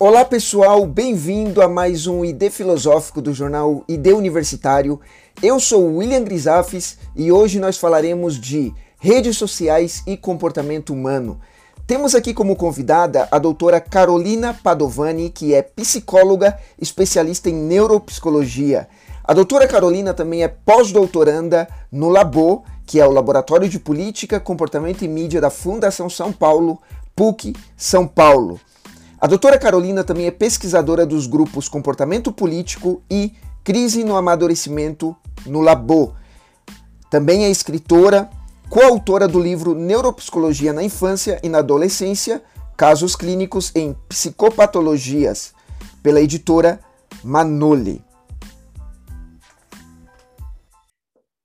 Olá pessoal, bem-vindo a mais um ID Filosófico do jornal ID Universitário. Eu sou William Grisafes e hoje nós falaremos de redes sociais e comportamento humano. Temos aqui como convidada a doutora Carolina Padovani, que é psicóloga especialista em neuropsicologia. A doutora Carolina também é pós-doutoranda no Labo, que é o Laboratório de Política, Comportamento e Mídia da Fundação São Paulo, PUC São Paulo. A doutora Carolina também é pesquisadora dos grupos Comportamento Político e Crise no Amadurecimento no Labo. Também é escritora, coautora do livro Neuropsicologia na Infância e na Adolescência, Casos Clínicos em Psicopatologias, pela editora Manoli.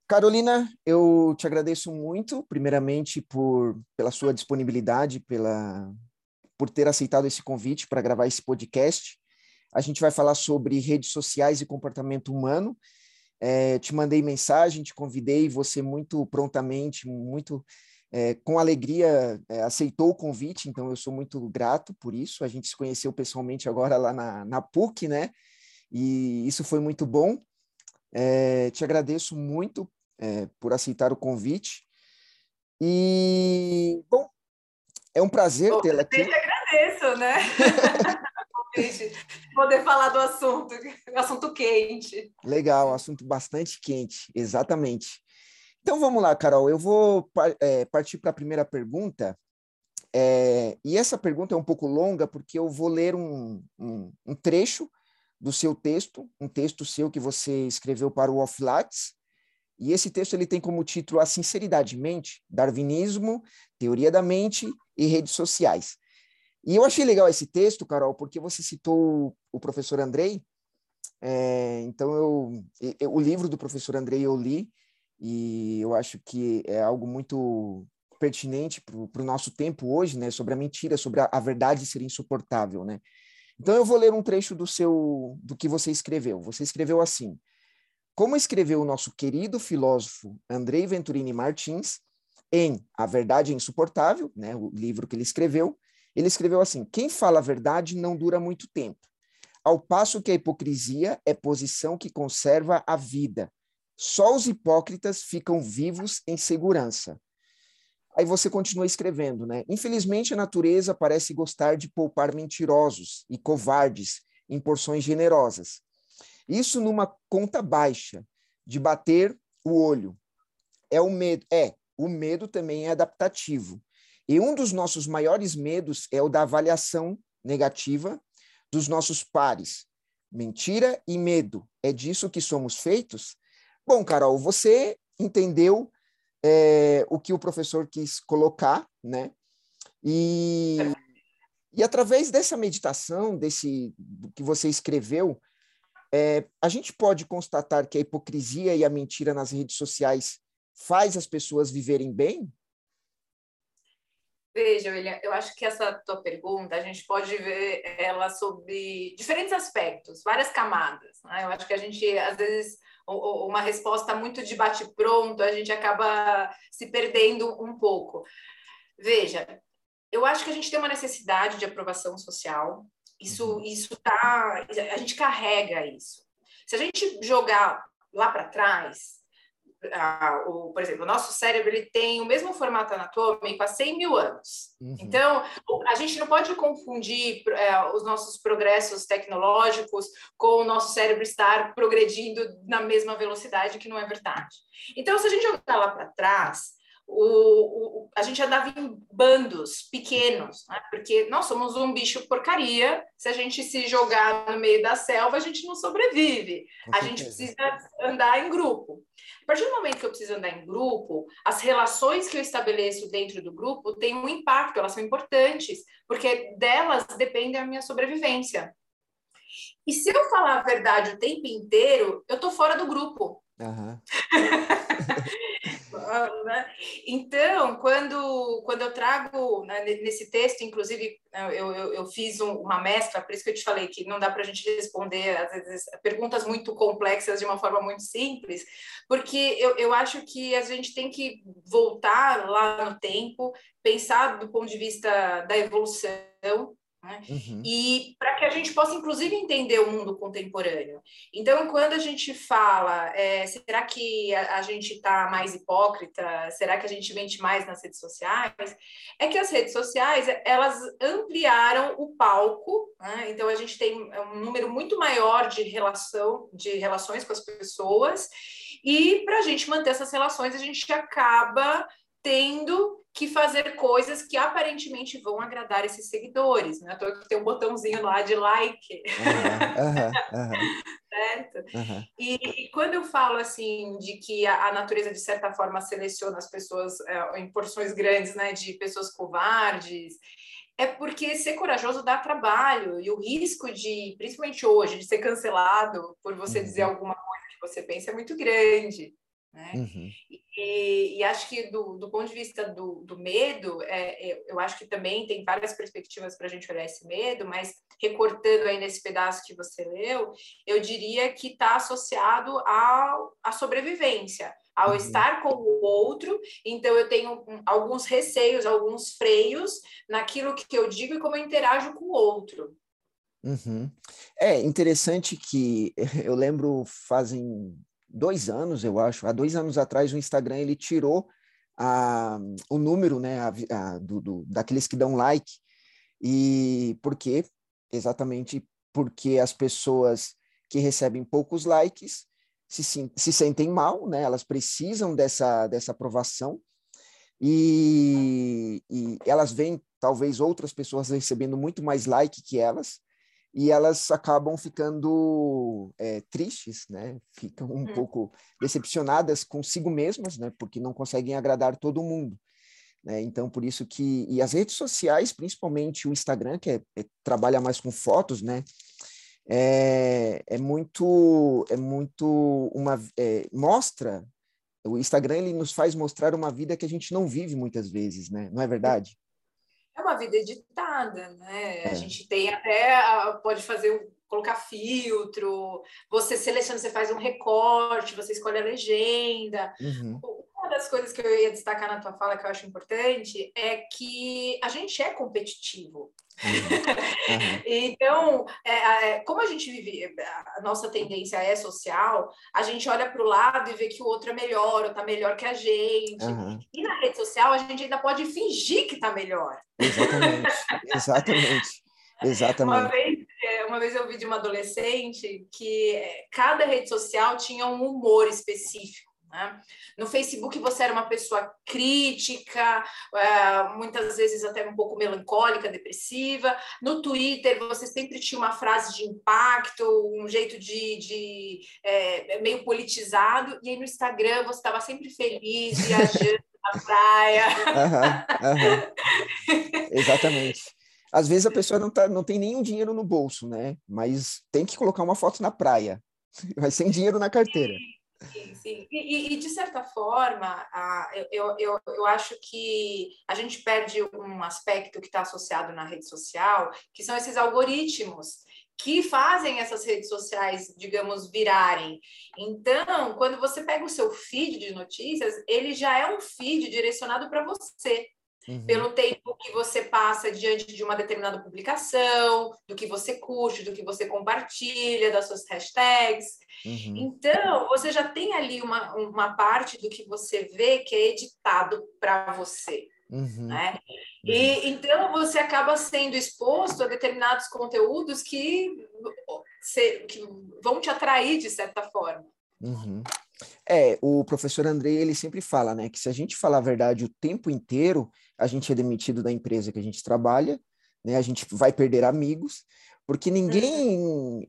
Carolina, eu te agradeço muito, primeiramente por pela sua disponibilidade, pela por ter aceitado esse convite para gravar esse podcast. A gente vai falar sobre redes sociais e comportamento humano. É, te mandei mensagem, te convidei, você muito prontamente, muito é, com alegria é, aceitou o convite, então eu sou muito grato por isso. A gente se conheceu pessoalmente agora lá na, na PUC, né? E isso foi muito bom. É, te agradeço muito é, por aceitar o convite. E, bom, é um prazer tê-la aqui. Agradeço, né? Poder falar do assunto, assunto quente. Legal, assunto bastante quente, exatamente. Então vamos lá, Carol, eu vou é, partir para a primeira pergunta. É, e essa pergunta é um pouco longa, porque eu vou ler um, um, um trecho do seu texto, um texto seu que você escreveu para o Offlates, e esse texto ele tem como título A Sinceridade Mente, Darwinismo, Teoria da Mente e Redes Sociais. E eu achei legal esse texto, Carol, porque você citou o professor Andrei. É, então, eu, eu, o livro do professor Andrei eu li e eu acho que é algo muito pertinente para o nosso tempo hoje, né? Sobre a mentira, sobre a, a verdade ser insuportável, né? Então, eu vou ler um trecho do seu, do que você escreveu. Você escreveu assim: como escreveu o nosso querido filósofo Andrei Venturini Martins em A Verdade é Insuportável, né, o livro que ele escreveu, ele escreveu assim: quem fala a verdade não dura muito tempo, ao passo que a hipocrisia é posição que conserva a vida. Só os hipócritas ficam vivos em segurança. Aí você continua escrevendo, né? Infelizmente, a natureza parece gostar de poupar mentirosos e covardes em porções generosas. Isso numa conta baixa, de bater o olho. É o medo. É, o medo também é adaptativo. E um dos nossos maiores medos é o da avaliação negativa dos nossos pares. Mentira e medo. É disso que somos feitos? Bom, Carol, você entendeu é, o que o professor quis colocar, né? E, e através dessa meditação, desse que você escreveu, é, a gente pode constatar que a hipocrisia e a mentira nas redes sociais faz as pessoas viverem bem? Veja, William, eu acho que essa tua pergunta, a gente pode ver ela sobre diferentes aspectos, várias camadas. Né? Eu acho que a gente, às vezes, uma resposta muito de bate-pronto, a gente acaba se perdendo um pouco. Veja, eu acho que a gente tem uma necessidade de aprovação social, isso, uhum. isso tá. A gente carrega isso. Se a gente jogar lá para trás, o, por exemplo, o nosso cérebro ele tem o mesmo formato anatômico há 100 mil anos. Uhum. Então, a gente não pode confundir é, os nossos progressos tecnológicos com o nosso cérebro estar progredindo na mesma velocidade, que não é verdade. Então, se a gente jogar lá para trás, o, o, a gente andava em bandos pequenos, né? porque nós somos um bicho porcaria. Se a gente se jogar no meio da selva, a gente não sobrevive. a gente precisa andar em grupo. A partir do momento que eu preciso andar em grupo, as relações que eu estabeleço dentro do grupo têm um impacto, elas são importantes, porque delas depende a minha sobrevivência. E se eu falar a verdade o tempo inteiro, eu estou fora do grupo. Uhum. né? Então, quando, quando eu trago né, nesse texto, inclusive, né, eu, eu, eu fiz um, uma mescla, por isso que eu te falei que não dá para a gente responder, às vezes, perguntas muito complexas de uma forma muito simples, porque eu, eu acho que a gente tem que voltar lá no tempo, pensar do ponto de vista da evolução, Né? Uhum. E para que a gente possa, inclusive, entender o mundo contemporâneo. Então, quando a gente fala, é, será que a, a gente está mais hipócrita? Será que a gente mente mais nas redes sociais? É que as redes sociais, elas ampliaram o palco, né? então a gente tem um número muito maior de relação, de relações com as pessoas, e para a gente manter essas relações, a gente acaba tendo que fazer coisas que aparentemente vão agradar esses seguidores, né? Então, tem um botãozinho lá de like. Uhum, uhum, uhum. certo? E, e, quando eu falo assim de que a, a, natureza de certa forma seleciona as pessoas é, em porções grandes, né, de pessoas covardes, é porque ser corajoso dá trabalho e o risco de, principalmente hoje, de ser cancelado por você dizer uhum. alguma coisa que você pensa é muito grande. Né? Uhum. E, e, acho que do, do ponto de vista do, do medo, é, é, eu acho que também tem várias perspectivas para a gente olhar esse medo, mas recortando aí nesse pedaço que você leu, eu diria que está associado ao, à sobrevivência, ao uhum. estar com o outro, então eu tenho alguns receios, alguns freios naquilo que eu digo e como eu interajo com o outro. Uhum. É interessante que eu lembro fazem dois anos, eu acho, há dois anos atrás, o Instagram ele tirou a, o número né, a, a, do, do, daqueles que dão like. E por quê? Exatamente porque as pessoas que recebem poucos likes se, se sentem mal, né? elas precisam dessa, dessa aprovação e, e elas veem talvez outras pessoas recebendo muito mais like que elas, e elas acabam ficando é, tristes, né? Ficam um hum. pouco decepcionadas consigo mesmas, né? Porque não conseguem agradar todo mundo. Né? Então, por isso que... E as redes sociais, principalmente o Instagram, que é, é, trabalha mais com fotos, né? É, é muito... É muito uma... É, mostra... O Instagram, ele nos faz mostrar uma vida que a gente não vive muitas vezes, né? Não é verdade? É uma vida editada, né? É. A gente tem até, pode fazer, colocar filtro, você seleciona, você faz um recorte, você escolhe a legenda. Uhum. Das coisas que eu ia destacar na tua fala que eu acho importante é que a gente é competitivo. Uhum. então, é, é, como a gente vive, a nossa tendência é social, a gente olha para o lado e vê que o outro é melhor, ou está melhor que a gente. Uhum. E na rede social, a gente ainda pode fingir que está melhor. Exatamente, exatamente. Exatamente. Uma vez, é, uma vez eu vi de uma adolescente que cada rede social tinha um humor específico. Né? No Facebook você era uma pessoa crítica, é, muitas vezes até um pouco melancólica, depressiva. No Twitter você sempre tinha uma frase de impacto, um jeito de, de é, meio politizado. E aí no Instagram você estava sempre feliz, viajando na praia. Uhum, uhum. Exatamente. Às vezes a pessoa não, tá, não tem nenhum dinheiro no bolso, né? Mas tem que colocar uma foto na praia, mas sem dinheiro na carteira. Sim. Sim. E, e, de certa forma, eu, eu, eu acho que a gente perde um aspecto que está associado na rede social, que são esses algoritmos que fazem essas redes sociais, digamos, virarem. Então, quando você pega o seu feed de notícias, ele já é um feed direcionado para você. Uhum. Pelo tempo que você passa diante de uma determinada publicação, do que você curte, do que você compartilha, das suas hashtags. Uhum. Então, você já tem ali uma, uma parte do que você vê que é editado para você. Uhum. Né? Uhum. E então você acaba sendo exposto a determinados conteúdos que, que vão te atrair de certa forma. Uhum. É, o professor Andrei, ele sempre fala, né, que se a gente falar a verdade o tempo inteiro, a gente é demitido da empresa que a gente trabalha, né, a gente vai perder amigos, porque ninguém,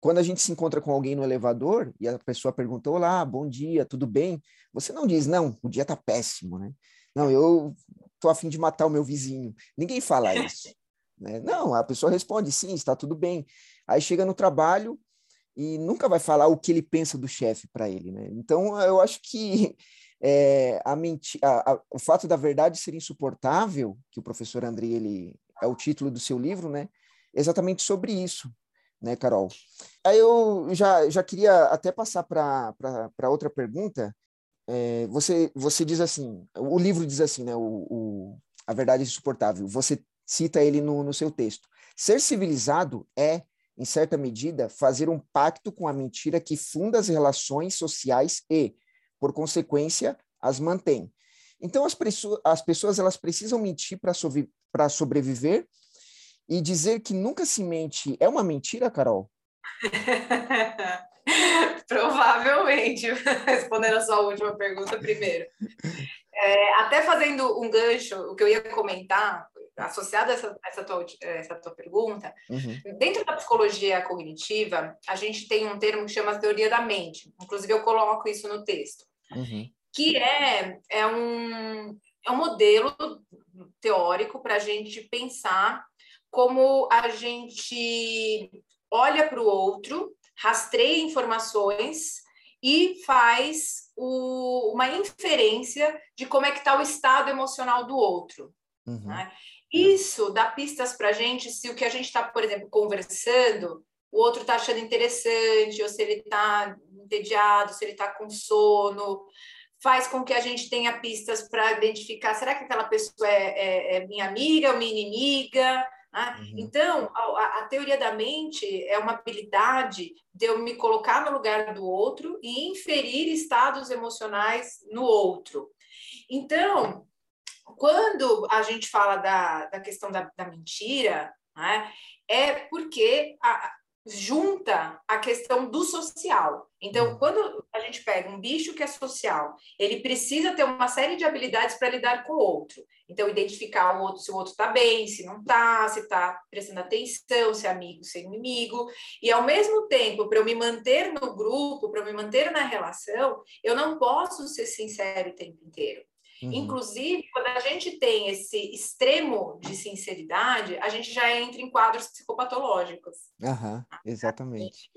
quando a gente se encontra com alguém no elevador e a pessoa pergunta, olá, bom dia, tudo bem? Você não diz, não, o dia tá péssimo, né? Não, eu tô afim de matar o meu vizinho. Ninguém fala isso. Né? Não, a pessoa responde, sim, está tudo bem. Aí chega no trabalho, e nunca vai falar o que ele pensa do chefe para ele, né? Então, eu acho que é, a a, a, o fato da verdade ser insuportável, que o professor André ele é o título do seu livro, né? Exatamente sobre isso, né, Carol? Aí eu já, já queria até passar para outra pergunta. É, você, você diz assim, o livro diz assim, né? O, o, a verdade é insuportável. Você cita ele no, no seu texto. Ser civilizado é, em certa medida, fazer um pacto com a mentira que funda as relações sociais e, por consequência, as mantém. Então, as, as pessoas elas precisam mentir para sobre, sobreviver e dizer que nunca se mente é uma mentira, Carol? Provavelmente, respondendo a sua última pergunta primeiro. É, até fazendo um gancho, o que eu ia comentar, associado a essa, essa, tua, essa tua pergunta, uhum. dentro da psicologia cognitiva, a gente tem um termo que chama teoria da mente. Inclusive, eu coloco isso no texto. Uhum. Que é, é, um, é um modelo teórico para a gente pensar como a gente olha para o outro, rastreia informações e faz o, uma inferência de como é que está o estado emocional do outro. Uhum. Né? Isso dá pistas para a gente se o que a gente está, por exemplo, conversando, o outro está achando interessante, ou se ele está entediado, se ele está com sono, faz com que a gente tenha pistas para identificar, será que aquela pessoa é, é, é minha amiga ou minha inimiga? Né? Uhum. Então, a, a, teoria da mente é uma habilidade de eu me colocar no lugar do outro e inferir estados emocionais no outro. Então, quando a gente fala da, da questão da, da mentira, né, é porque a, junta a questão do social. Então, uhum. quando a gente pega um bicho que é social, ele precisa ter uma série de habilidades para lidar com o outro. Então, identificar o outro, se o outro está bem, se não está, se está prestando atenção, se é amigo, se é inimigo. E, ao mesmo tempo, para eu me manter no grupo, para eu me manter na relação, eu não posso ser sincero o tempo inteiro. Uhum. Inclusive, quando a gente tem esse extremo de sinceridade, a gente já entra em quadros psicopatológicos. Uhum, exatamente.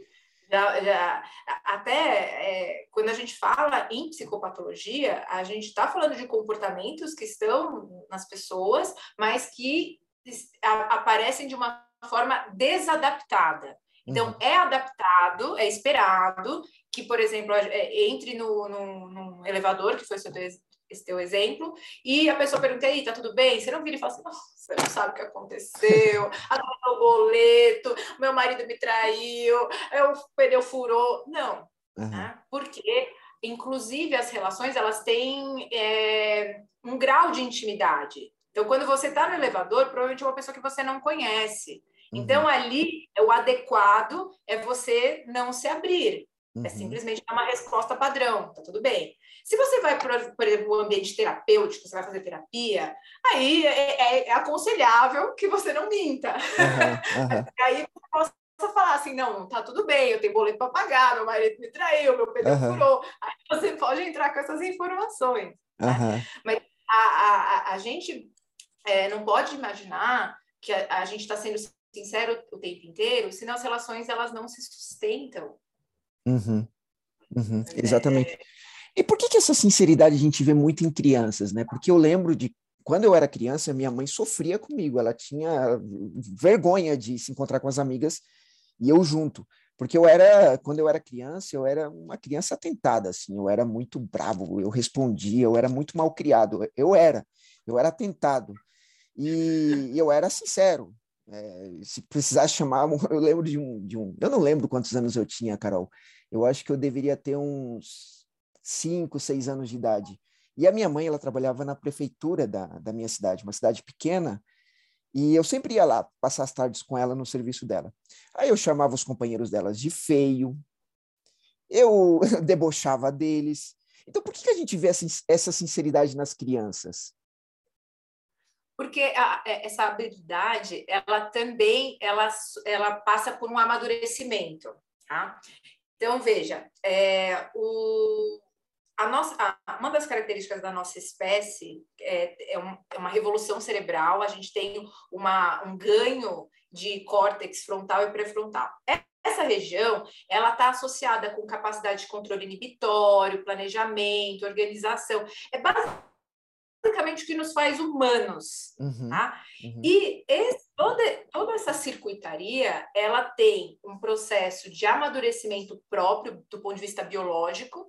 Já, já, até é, quando a gente fala em psicopatologia, a gente está falando de comportamentos que estão nas pessoas, mas que a, aparecem de uma forma desadaptada. Então, uhum. é adaptado, é esperado que, por exemplo, é, entre no, no, no elevador, que foi seu esse teu exemplo, e a pessoa pergunta, aí, tá tudo bem? Você não vira e fala assim, você não sabe o que aconteceu, agora o boleto, meu marido me traiu, o pneu furou. Não, uhum. né? porque, inclusive, as relações, elas têm é, um grau de intimidade. Então, quando você está no elevador, provavelmente é uma pessoa que você não conhece. Então, uhum. ali, o adequado é você não se abrir. É uhum. É simplesmente uma resposta padrão, tá tudo bem. Se você vai, exemplo, um ambiente terapêutico, você vai fazer terapia, aí é, é, é aconselhável que você não minta. Uhum, uhum. aí você possa falar assim, não, tá tudo bem, eu tenho boleto para pagar, meu marido me traiu, meu pneu furou. Aí você pode entrar com essas informações. Né? Mas a, a, a gente é, não pode imaginar que a, a gente está sendo sincero o tempo inteiro, senão as relações elas não se sustentam. Uhum. Uhum. Exatamente. É... E por que, que essa sinceridade a gente vê muito em crianças, né? Porque eu lembro de quando eu era criança, minha mãe sofria comigo, ela tinha vergonha de se encontrar com as amigas e eu junto. Porque eu era, quando eu era criança, eu era uma criança atentada, assim, eu era muito bravo, eu respondia, eu era muito mal criado, eu era, eu era atentado. E eu era sincero, é, se precisasse chamar, eu lembro de um, de um. Eu não lembro quantos anos eu tinha, Carol. Eu acho que eu deveria ter uns cinco, seis anos de idade. E a minha mãe, ela trabalhava na prefeitura da, da minha cidade, uma cidade pequena, e eu sempre ia lá passar as tardes com ela no serviço dela. Aí eu chamava os companheiros delas de feio, eu debochava deles. Então, por que, que a gente vê essa, essa sinceridade nas crianças? Porque a, é, essa habilidade ela também ela, ela passa por um amadurecimento tá? então veja é, o, a nossa, a, uma das características da nossa espécie é, é, um, é, uma revolução cerebral a gente tem uma, um ganho de córtex frontal e pré-frontal essa região ela está associada com capacidade de controle inibitório, planejamento, organização. É basicamente basicamente o que nos faz humanos. Uhum, tá? Uhum. E esse, toda, toda essa circuitaria, ela tem um processo de amadurecimento próprio do ponto de vista biológico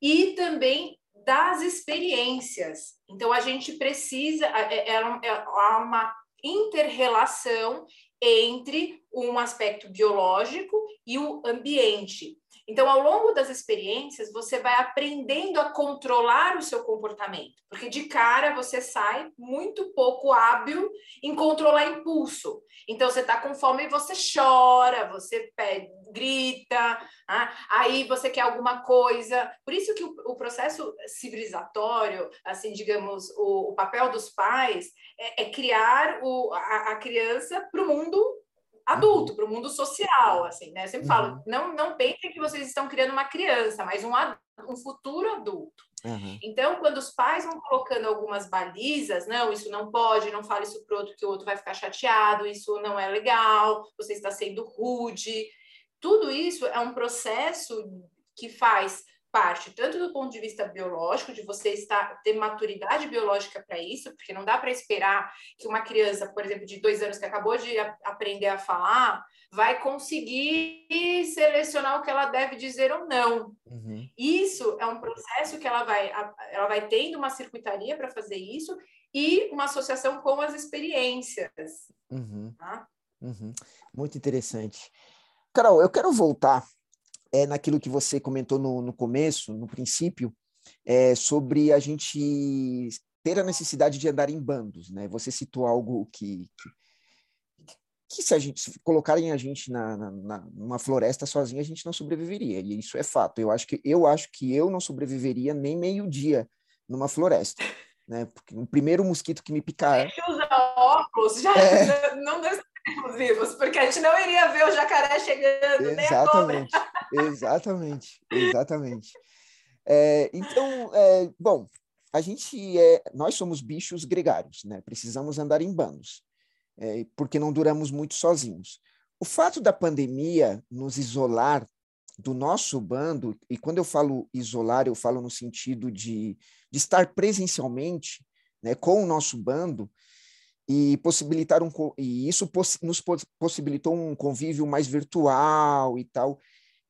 e também das experiências. Então, a gente precisa, é, é, é, é há uma interrelação entre um aspecto biológico e o ambiente. Então, ao longo das experiências, você vai aprendendo a controlar o seu comportamento, porque de cara você sai muito pouco hábil em controlar impulso. Então, você está com fome e você chora, você pede, grita, ah, aí você quer alguma coisa. Por isso que o, o processo civilizatório, assim, digamos, o, o papel dos pais é, é criar o, a, a criança para o mundo adulto, para o mundo social, assim, né? Eu sempre uhum. falo, não, não pensem que vocês estão criando uma criança, mas um, um futuro adulto. Uhum. Então, quando os pais vão colocando algumas balizas, não, isso não pode, não fale isso para o outro, que o outro vai ficar chateado, isso não é legal, você está sendo rude. Tudo isso é um processo que faz parte tanto do ponto de vista biológico, de você estar ter maturidade biológica para isso, porque não dá para esperar que uma criança, por exemplo, de dois anos que acabou de a, aprender a falar, vai conseguir selecionar o que ela deve dizer ou não. Uhum. Isso é um processo que ela vai, ela vai tendo uma circuitaria para fazer isso e uma associação com as experiências. Uhum. Tá? Uhum. Muito interessante. Carol, eu quero voltar é naquilo que você comentou no, no começo, no princípio, é, sobre a gente ter a necessidade de andar em bandos, né? Você citou algo que, que, que se a gente se colocarem a gente na, na, numa floresta sozinha, a gente não sobreviveria, e isso é fato. Eu acho que eu acho que eu não sobreviveria nem meio dia numa floresta. Né? Porque o primeiro mosquito que me picar. Que usa óculos, já é... não vivos, porque a gente não iria ver o jacaré chegando, exatamente, Exatamente, exatamente. É, então, é, bom, a gente é, nós somos bichos gregários, né? Precisamos andar em bandos, é, porque não duramos muito sozinhos. O fato da pandemia nos isolar do nosso bando, e quando eu falo isolar, eu falo no sentido de, de estar presencialmente né, com o nosso bando, e possibilitar um e isso poss, nos possibilitou um convívio mais virtual e tal.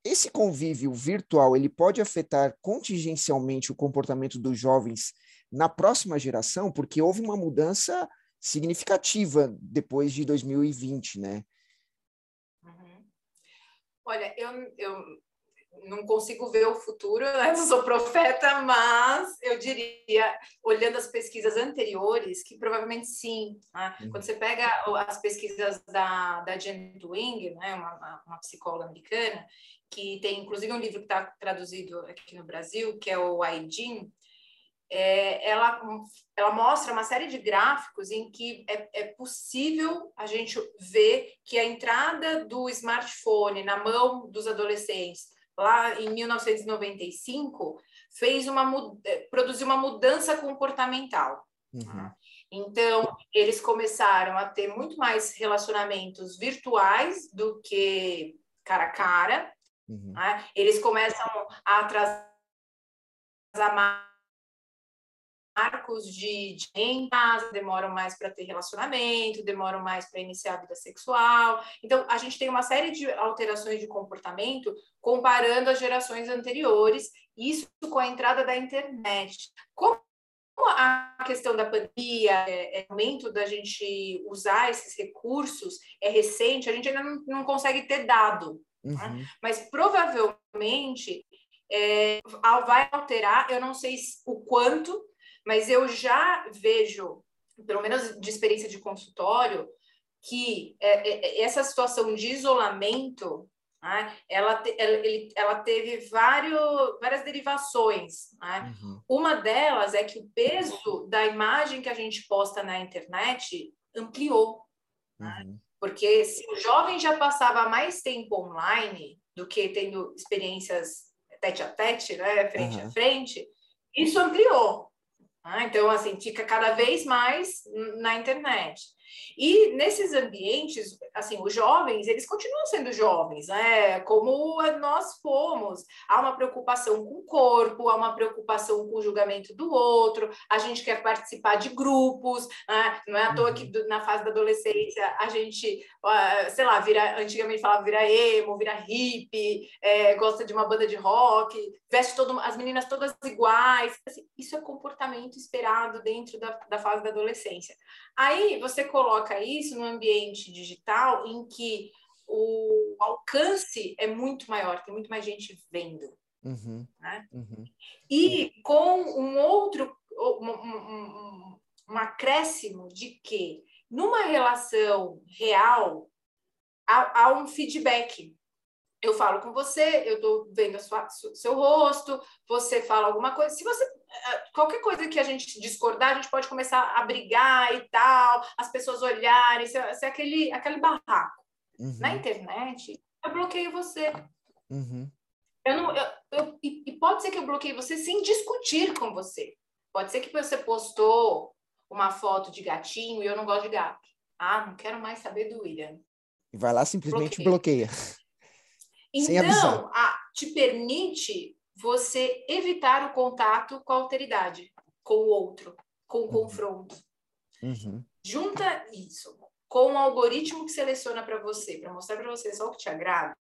Esse convívio virtual ele pode afetar contingencialmente o comportamento dos jovens na próxima geração, porque houve uma mudança significativa depois de 2020, né? Uhum. Olha, eu, eu não consigo ver o futuro, né? não sou profeta, mas eu diria, olhando as pesquisas anteriores, que provavelmente sim. Né? Uhum. Quando você pega as pesquisas da, da Jen Wing, né? uma, uma psicóloga americana, que tem inclusive um livro que está traduzido aqui no Brasil, que é o Aidin, é, ela, ela mostra uma série de gráficos em que é, é, possível a gente ver que a entrada do smartphone na mão dos adolescentes lá em 1995, fez uma, eh, produziu uma mudança comportamental. Uhum. Então, eles começaram a ter muito mais relacionamentos virtuais do que cara a cara. Uhum. Né? Eles começam a atrasar marcos de, de em casa, demoram mais para ter relacionamento, demoram mais para iniciar a vida sexual. Então, a gente tem uma série de alterações de comportamento comparando as gerações anteriores, isso com a entrada da internet. Como a questão da pandemia, é, é momento da gente usar esses recursos, é recente, a gente ainda não, não consegue ter dado. Né? Uhum. Né? Mas provavelmente é, vai alterar, eu não sei o quanto, mas eu já vejo, pelo menos de experiência de consultório, que é, é, é essa situação de isolamento né, ela, ela, teve vários, várias derivações. Né? Uhum. Uma delas é que o peso da imagem que a gente posta na internet ampliou. Né? Uhum. Né? Porque se o jovem já passava mais tempo online do que tendo experiências tete a tete, né, frente uhum. a frente, isso ampliou. Ah, então, assim, fica cada vez mais na internet. E nesses ambientes, assim, os jovens, eles continuam sendo jovens, né? Como nós fomos. Há uma preocupação com o corpo, há uma preocupação com o julgamento do outro, a gente quer participar de grupos, né? não é à toa que uhum. na fase da adolescência a gente, sei lá, vira, antigamente falava vira emo, vira hippie, é, gosta de uma banda de rock, veste todo, as meninas todas iguais. Assim, isso é comportamento esperado dentro da, da fase da adolescência. Aí você coloca isso no ambiente digital em que o alcance é muito maior, tem muito mais gente vendo. Uhum, né? uhum. E com um outro, um, um, um, acréscimo de que numa relação real há, há um feedback eu falo com você, eu estou vendo sua, seu rosto, você fala alguma coisa. Se você. Qualquer coisa que a gente discordar, a gente pode começar a brigar e tal, as pessoas olharem, ser, ser aquele, aquele barraco. Uhum. Na internet, eu bloqueio você. Uhum. Eu não, eu, eu, e pode ser que eu bloqueie você sem discutir com você. Pode ser que você postou uma foto de gatinho e eu não gosto de gato. Ah, não quero mais saber do William. E vai lá simplesmente bloqueia. bloqueia. Então, a, te permite você evitar o contato com a alteridade, com o outro, com o uhum. confronto. Uhum. Junta isso com o algoritmo que seleciona para você, para mostrar para você só o que te agrada,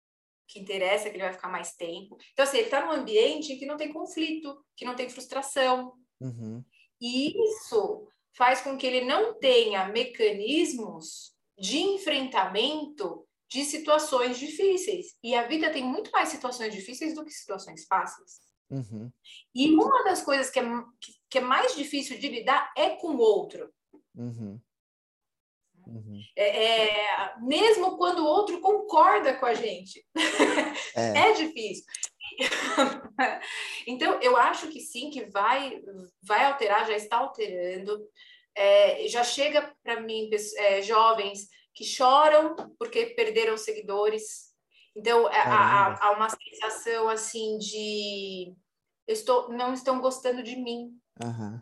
que interessa, que ele vai ficar mais tempo. Então, assim, ele está num ambiente em que não tem conflito, que não tem frustração. Uhum. E isso faz com que ele não tenha mecanismos de enfrentamento de situações difíceis. E a vida tem muito mais situações difíceis do que situações fáceis. Uhum. E uma das coisas que é, que é mais difícil de lidar é com o outro. Uhum. Uhum. É, é, mesmo quando o outro concorda com a gente. É, é difícil. então, eu acho que sim, que vai, vai alterar, já está alterando. É, já chega para mim, é, jovens que choram porque perderam seguidores. Então, é, há, há, uma sensação assim de eu estou, não estão gostando de mim. Uhum.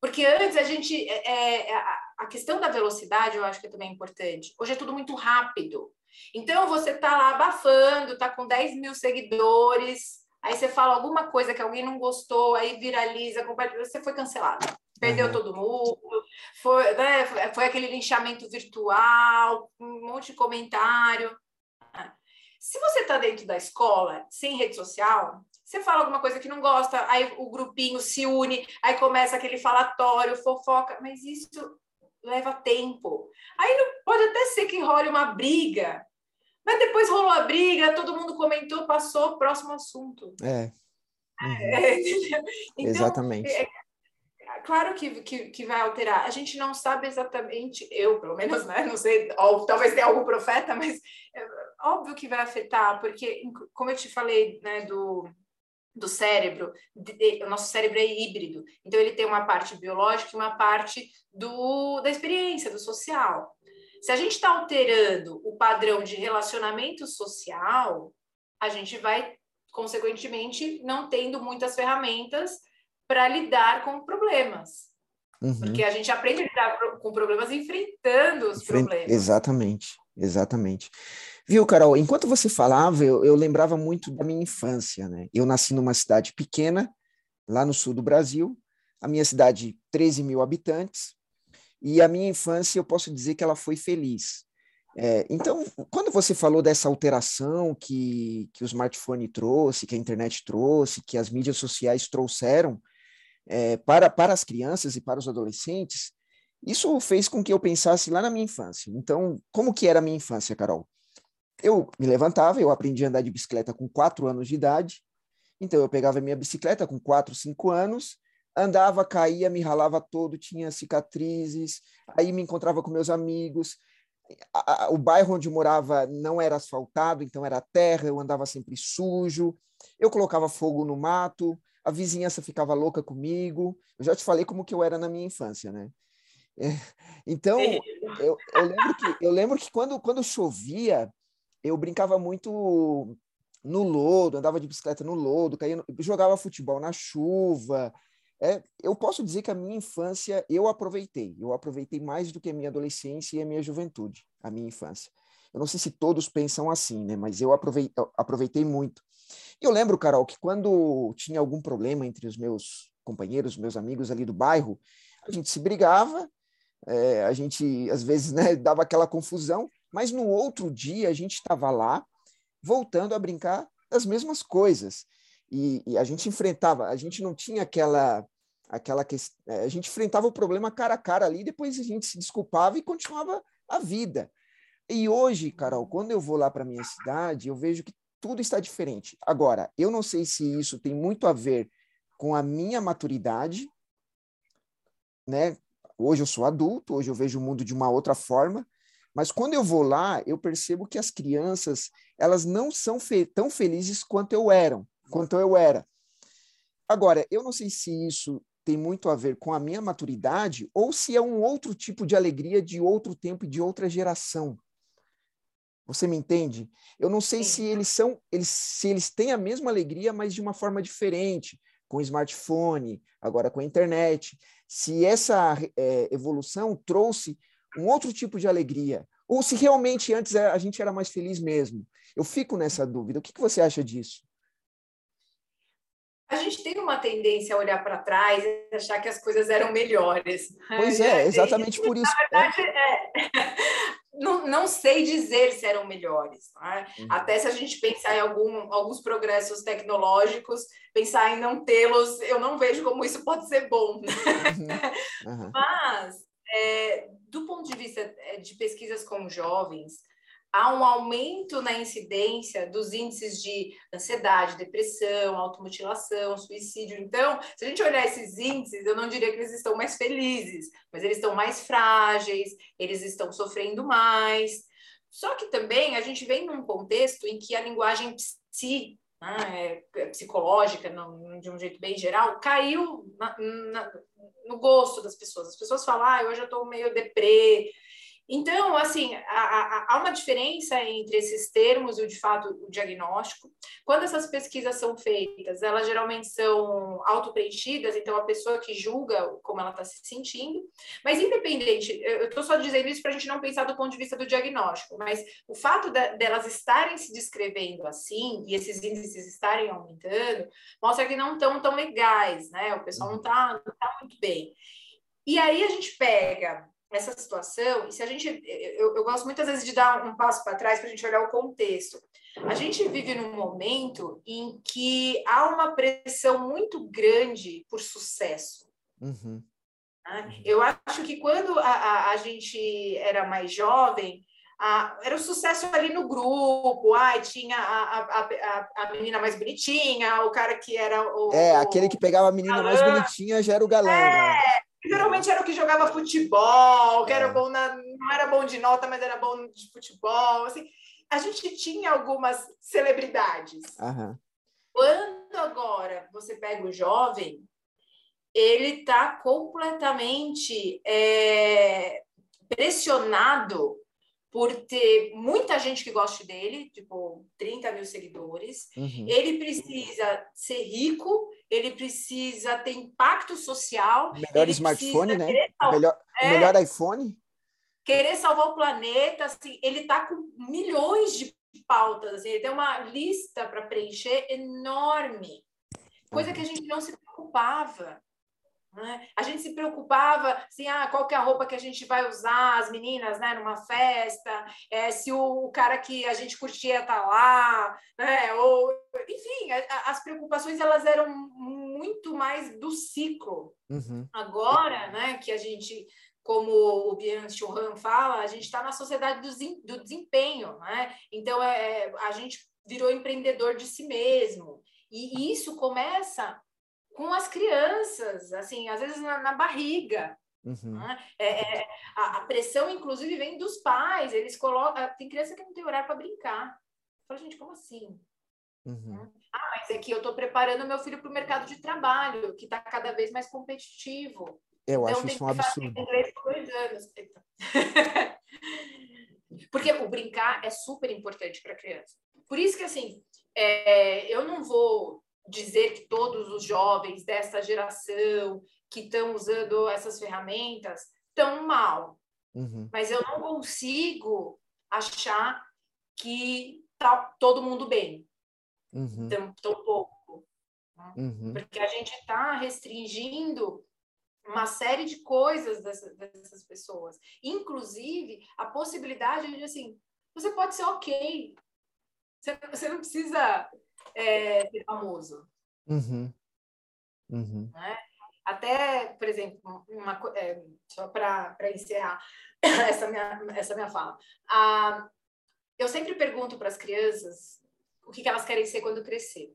Porque antes a gente. É, é, a questão da velocidade eu acho que é também importante. Hoje é tudo muito rápido. Então você tá lá abafando, tá com 10 mil seguidores, aí você fala alguma coisa que alguém não gostou, aí viraliza, você foi cancelado perdeu uhum. todo mundo, foi, né, foi aquele linchamento virtual, um monte de comentário. Se você está dentro da escola, sem rede social, você fala alguma coisa que não gosta, aí o grupinho se une, aí começa aquele falatório, fofoca, mas isso leva tempo. Aí não, pode até ser que role uma briga, mas depois rolou a briga, todo mundo comentou, passou, próximo assunto. É. Uhum. é então, Exatamente. É, claro que, que, que, vai alterar. A gente não sabe exatamente, eu pelo menos, né? Não sei, ou talvez tenha algum profeta, mas é óbvio que vai afetar, porque, como eu te falei, né, do, do cérebro, de, de, o nosso cérebro é híbrido, então ele tem uma parte biológica e uma parte do, da experiência, do social. Se a gente está alterando o padrão de relacionamento social, a gente vai, consequentemente, não tendo muitas ferramentas para lidar com problemas. Uhum. Porque a gente aprende a lidar com problemas enfrentando os Enfrent... problemas. Exatamente, exatamente. Viu, Carol, enquanto você falava, eu, eu lembrava muito da minha infância, né? Eu nasci numa cidade pequena, lá no sul do Brasil, a minha cidade, 13 mil habitantes, e a minha infância, eu posso dizer que ela foi feliz. É, então, quando você falou dessa alteração que, que o smartphone trouxe, que a internet trouxe, que as mídias sociais trouxeram, é, para, para as crianças e para os adolescentes, isso fez com que eu pensasse lá na minha infância. Então, como que era a minha infância, Carol? Eu me levantava, eu aprendi a andar de bicicleta com quatro anos de idade, então eu pegava minha bicicleta com quatro, cinco anos, andava, caía, me ralava todo, tinha cicatrizes, aí me encontrava com meus amigos. O bairro onde morava não era asfaltado, então era terra, eu andava sempre sujo, eu colocava fogo no mato, a vizinhança ficava louca comigo. Eu já te falei como que eu era na minha infância, né? É, então, eu, eu, lembro que, eu lembro que quando, quando chovia, eu brincava muito no lodo, andava de bicicleta no lodo, caía no, jogava futebol na chuva. É, eu posso dizer que a minha infância eu aproveitei. Eu aproveitei mais do que a minha adolescência e a minha juventude, a minha infância. Eu não sei se todos pensam assim, né? Mas eu aproveitei, eu aproveitei muito. Eu lembro, Carol, que quando tinha algum problema entre os meus companheiros, meus amigos ali do bairro, a gente se brigava, é, a gente às vezes né, dava aquela confusão, mas no outro dia a gente estava lá voltando a brincar das mesmas coisas. E, e, a gente enfrentava, a gente não tinha aquela aquela que é, a gente enfrentava o problema cara a cara ali, depois a gente se desculpava e continuava a vida. E hoje, Carol, quando eu vou lá para minha cidade, eu vejo que tudo está diferente. Agora, eu não sei se isso tem muito a ver com a minha maturidade, né? Hoje eu sou adulto, hoje eu vejo o mundo de uma outra forma, mas quando eu vou lá, eu percebo que as crianças, elas não são fe tão felizes quanto eu eram, quanto eu era. Agora, eu não sei se isso tem muito a ver com a minha maturidade ou se é um outro tipo de alegria de outro tempo e de outra geração. Você me entende? Eu não sei Sim. se eles são, eles, se eles têm a mesma alegria, mas de uma forma diferente, com o smartphone, agora com a internet. Se essa é, evolução trouxe um outro tipo de alegria, ou se realmente antes a gente era mais feliz mesmo. Eu fico nessa dúvida. O que, que você acha disso? a gente tem uma tendência a olhar para trás e achar que as coisas eram melhores. Pois é, exatamente por isso. Na verdade, é. Não, não sei dizer se eram melhores. Né? Uhum. Até se a gente pensar em algum, alguns progressos tecnológicos, pensar em não tê-los, eu não vejo como isso pode ser bom. Uhum. Uhum. Mas, é, do ponto de vista é, de pesquisas com jovens, há um aumento na incidência dos índices de ansiedade, depressão, automutilação, suicídio. Então, se a gente olhar esses índices, eu não diria que eles estão mais felizes, mas eles estão mais frágeis, eles estão sofrendo mais. Só que também a gente vem num contexto em que a linguagem psi, né, é, psicológica, de um jeito bem geral, caiu na, na, no gosto das pessoas. As pessoas falam, ah, hoje eu estou meio deprê, então, assim, há, há, uma diferença entre esses termos e, de fato, o diagnóstico. Quando essas pesquisas são feitas, elas geralmente são auto-preenchidas, então a pessoa que julga como ela está se sentindo. Mas, independente, eu estou só dizendo isso para a gente não pensar do ponto de vista do diagnóstico, mas o fato de, delas estarem se descrevendo assim, e esses índices estarem aumentando, mostra que não estão tão legais, né? O pessoal não está tá muito bem. E aí a gente pega essa situação, e se a gente, eu, eu gosto muitas vezes de dar um passo para trás para a gente olhar o contexto. A gente vive num momento em que há uma pressão muito grande por sucesso. Uhum. Né? Eu acho que quando a, a, a gente era mais jovem, a, era o sucesso ali no grupo, ai, tinha a, a, a, menina mais bonitinha, o cara que era o. É, aquele que pegava a menina galã. mais bonitinha já era o galã. É, né? Geralmente era o que jogava futebol, que era é. bom na, não era bom de nota, mas era bom de futebol. Assim, a gente tinha algumas celebridades. Quando agora você pega o jovem, ele está completamente é, pressionado por ter muita gente que goste dele, tipo 30 mil seguidores. Uhum. Ele precisa ser rico, ele precisa ter impacto social. Melhor smartphone, né? melhor, é, melhor iPhone. Querer salvar o planeta, assim, ele está com milhões de pautas, assim, ele tem uma lista para preencher enorme. Coisa uhum. que a gente não se preocupava. Né? A gente se preocupava assim, ah, qual que é a roupa que a gente vai usar, as meninas, né, numa festa, é, se o, o cara que a gente curtia tá lá, né? Ou, enfim, a, as preocupações elas eram muito mais do ciclo. Uhum. Agora, né, que a gente como o Bian Churran fala, a gente está na sociedade do, do desempenho, né? Então é, a gente virou empreendedor de si mesmo. E isso começa com as crianças, assim, às vezes na, na barriga. Uhum. Né? É, é, a, a, pressão, inclusive, vem dos pais. Eles colocam. Tem criança que não tem horário para brincar. Fala, gente, como assim? Uhum. Né? Ah, mas é que eu estou preparando meu filho para o mercado de trabalho, que está cada vez mais competitivo. Eu então, acho isso um absurdo. Inglês por dois anos. Porque o brincar é super importante para a criança. Por isso que, assim, é, eu não vou dizer que todos os jovens dessa geração que estão usando essas ferramentas estão mal. Uhum. Mas eu não consigo achar que tá todo mundo bem. Uhum. Tão, tão pouco. Né? Uhum. Porque a gente está restringindo uma série de coisas dessas, dessas pessoas. Inclusive, a possibilidade de, assim, você pode ser ok. Você, você não precisa é, ser famoso. Uhum. Uhum. Né? Até, por exemplo, uma, é, só para encerrar essa minha, essa minha fala. Ah, eu sempre pergunto para as crianças o que, que elas querem ser quando crescer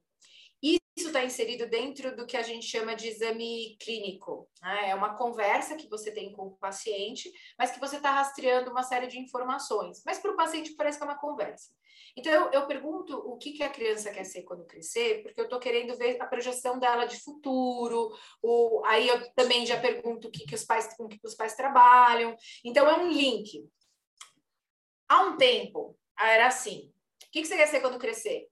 isso está inserido dentro do que a gente chama de exame clínico. Né? É uma conversa que você tem com o paciente, mas que você está rastreando uma série de informações. Mas para o paciente parece que é uma conversa. Então, eu, pergunto o que, que a criança quer ser quando crescer, porque eu estou querendo ver a projeção dela de futuro. Aí eu também já pergunto o que, que os pais, com que os pais trabalham. Então, é um link. Há um tempo, era assim. O que, que você quer ser quando crescer?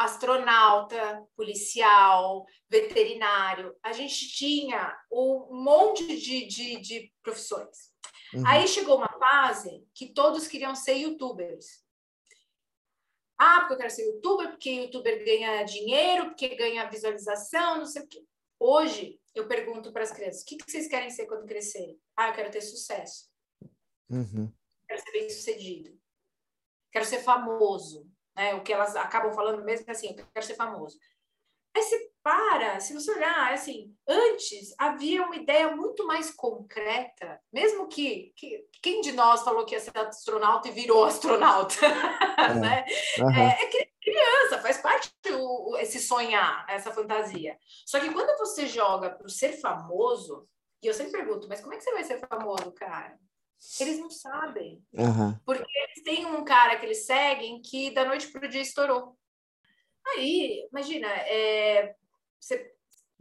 Astronauta, policial, veterinário. A gente tinha um monte de, de, de profissões. Uhum. Aí chegou uma fase que todos queriam ser youtubers. Ah, porque eu quero ser youtuber, porque youtuber ganha dinheiro, porque ganha visualização, não sei o quê. Hoje, eu pergunto para as crianças: o que, que vocês querem ser quando crescerem? Ah, eu quero ter sucesso. Uhum. Quero ser bem sucedido. Quero ser famoso né? O que elas acabam falando mesmo é assim, eu quero ser famoso. Aí você para, se você olhar, é assim, antes havia uma ideia muito mais concreta, mesmo que, que quem de nós falou que ia ser astronauta e virou astronauta, é. né? Uhum. É, é, criança, faz parte do, esse sonhar, essa fantasia. Só que quando você joga para ser famoso, e eu sempre pergunto, mas como é que você vai ser famoso, cara? Eles não sabem. Uhum. Porque eles têm um cara que eles seguem que da noite para o dia estourou. Aí, imagina, é, você,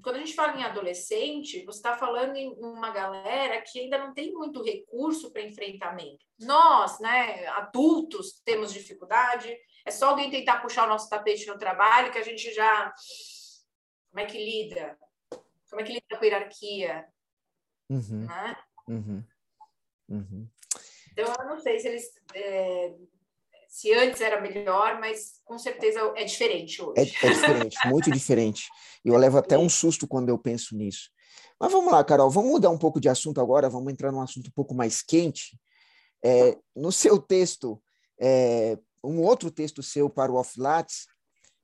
quando a gente fala em adolescente, você está falando em uma galera que ainda não tem muito recurso para enfrentamento. Nós, né, adultos, temos dificuldade. É só alguém tentar puxar o nosso tapete no trabalho que a gente já. Como é que lida? Como é que lida com a hierarquia? Uhum. Né? Uhum. Uhum. Então, eu não sei se eles. É, se antes era melhor, mas com certeza é diferente hoje. É, é diferente, muito diferente. E eu levo até um susto quando eu penso nisso. Mas vamos lá, Carol, vamos mudar um pouco de assunto agora, vamos entrar num assunto um pouco mais quente. É, no seu texto, é, um outro texto seu para o Off-Lattes,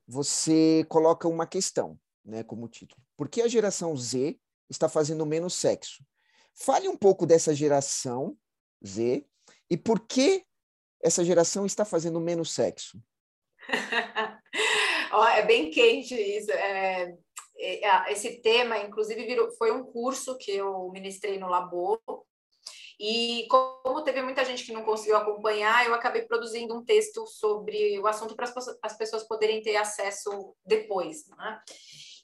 você coloca uma questão né, como título. Por que a geração Z está fazendo menos sexo? Fale um pouco dessa geração Z e por que essa geração está fazendo menos sexo. é bem quente isso. É, é, esse tema, inclusive, virou, foi um curso que eu ministrei no Labor. E como teve muita gente que não conseguiu acompanhar, eu acabei produzindo um texto sobre o assunto para as pessoas poderem ter acesso depois. Né?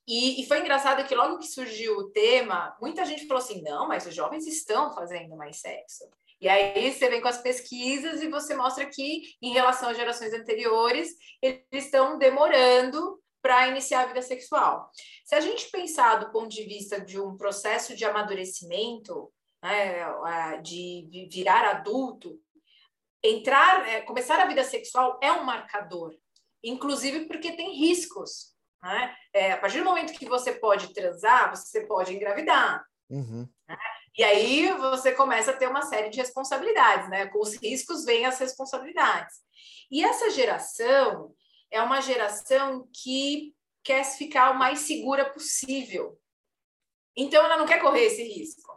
E, e, foi engraçado que logo que surgiu o tema, muita gente falou assim: não, mas os jovens estão fazendo mais sexo. E aí você vem com as pesquisas e você mostra que, em relação às gerações anteriores, eles estão demorando para iniciar a vida sexual. Se a gente pensar do ponto de vista de um processo de amadurecimento, né, de virar adulto, entrar, é, começar a vida sexual é um marcador, inclusive porque tem riscos. Né? É, a partir do momento que você pode transar, você pode engravidar. Uhum. Né? E aí você começa a ter uma série de responsabilidades, né? Com os riscos vêm as responsabilidades. E essa geração é uma geração que quer ficar o mais segura possível. Então ela não quer correr esse risco.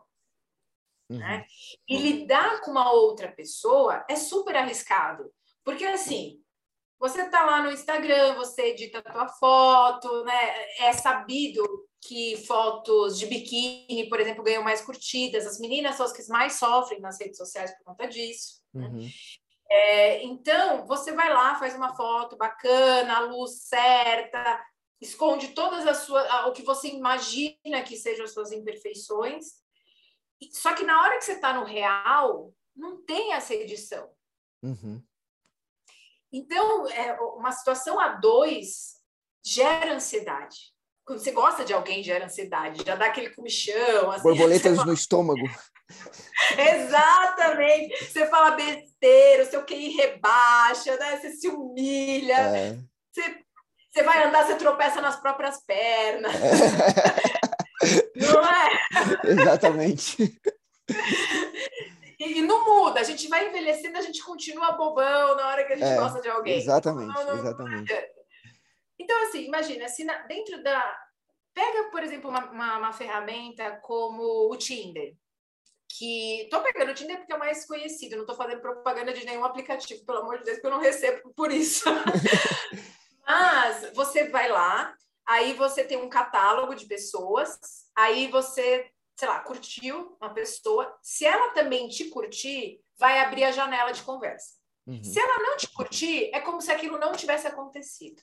Uhum. Né? E lidar com uma outra pessoa é super arriscado. Porque assim, você está lá no Instagram, você edita a tua foto, né? É sabido que fotos de biquíni, por exemplo, ganham mais curtidas. As meninas são as que mais sofrem nas redes sociais por conta disso. Né? Uhum. É, então, você vai lá, faz uma foto bacana, a luz certa, esconde todas as suas, o que você imagina que sejam as suas imperfeições. Só que na hora que você está no real, não tem essa edição. Uhum. Então, é, uma situação a dois gera ansiedade. Quando você gosta de alguém, gera ansiedade, já dá aquele comichão. Assim, Borboletas fala... no estômago. Exatamente. Você fala besteira, o seu QI rebaixa, né? você se humilha. É. Você, você vai andar, você tropeça nas próprias pernas. É. Não é? Exatamente. E, e, não muda, a gente vai envelhecendo, a gente continua bobão na hora que a gente é, gosta de alguém. Exatamente, não, não, exatamente. Então, assim, imagina, se na, dentro da, pega, por exemplo, uma, uma, uma ferramenta como o Tinder que tô pegando o Tinder porque é o mais conhecido, não tô fazendo propaganda de nenhum aplicativo, pelo amor de Deus, porque eu não recebo por isso. Mas você vai lá, aí você tem um catálogo de pessoas, aí você, sei lá, curtiu uma pessoa, se ela também te curtir, vai abrir a janela de conversa. Uhum. Se ela não te curtir, é como se aquilo não tivesse acontecido.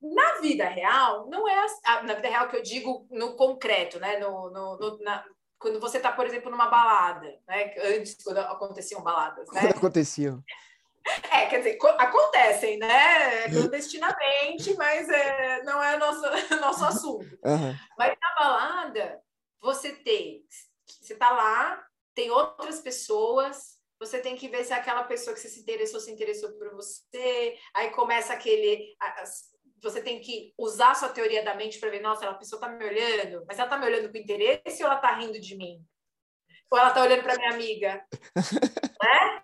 Na vida real, não é na vida real que eu digo no concreto, né? No, no, no na, quando você está, por exemplo, numa balada, né? Antes, quando aconteciam baladas, né? Quando aconteciam. É, quer dizer, acontecem, né? Clandestinamente, mas é, não é nosso, nosso assunto. Uhum. Mas na balada, você tem, você tá lá, tem outras pessoas, você tem que ver se aquela pessoa que você se interessou se interessou por você, aí começa aquele. Você tem que usar a sua teoria da mente para ver, nossa, a pessoa está me olhando, mas ela está me olhando com interesse ou ela está rindo de mim? Ou ela está olhando para minha amiga? né?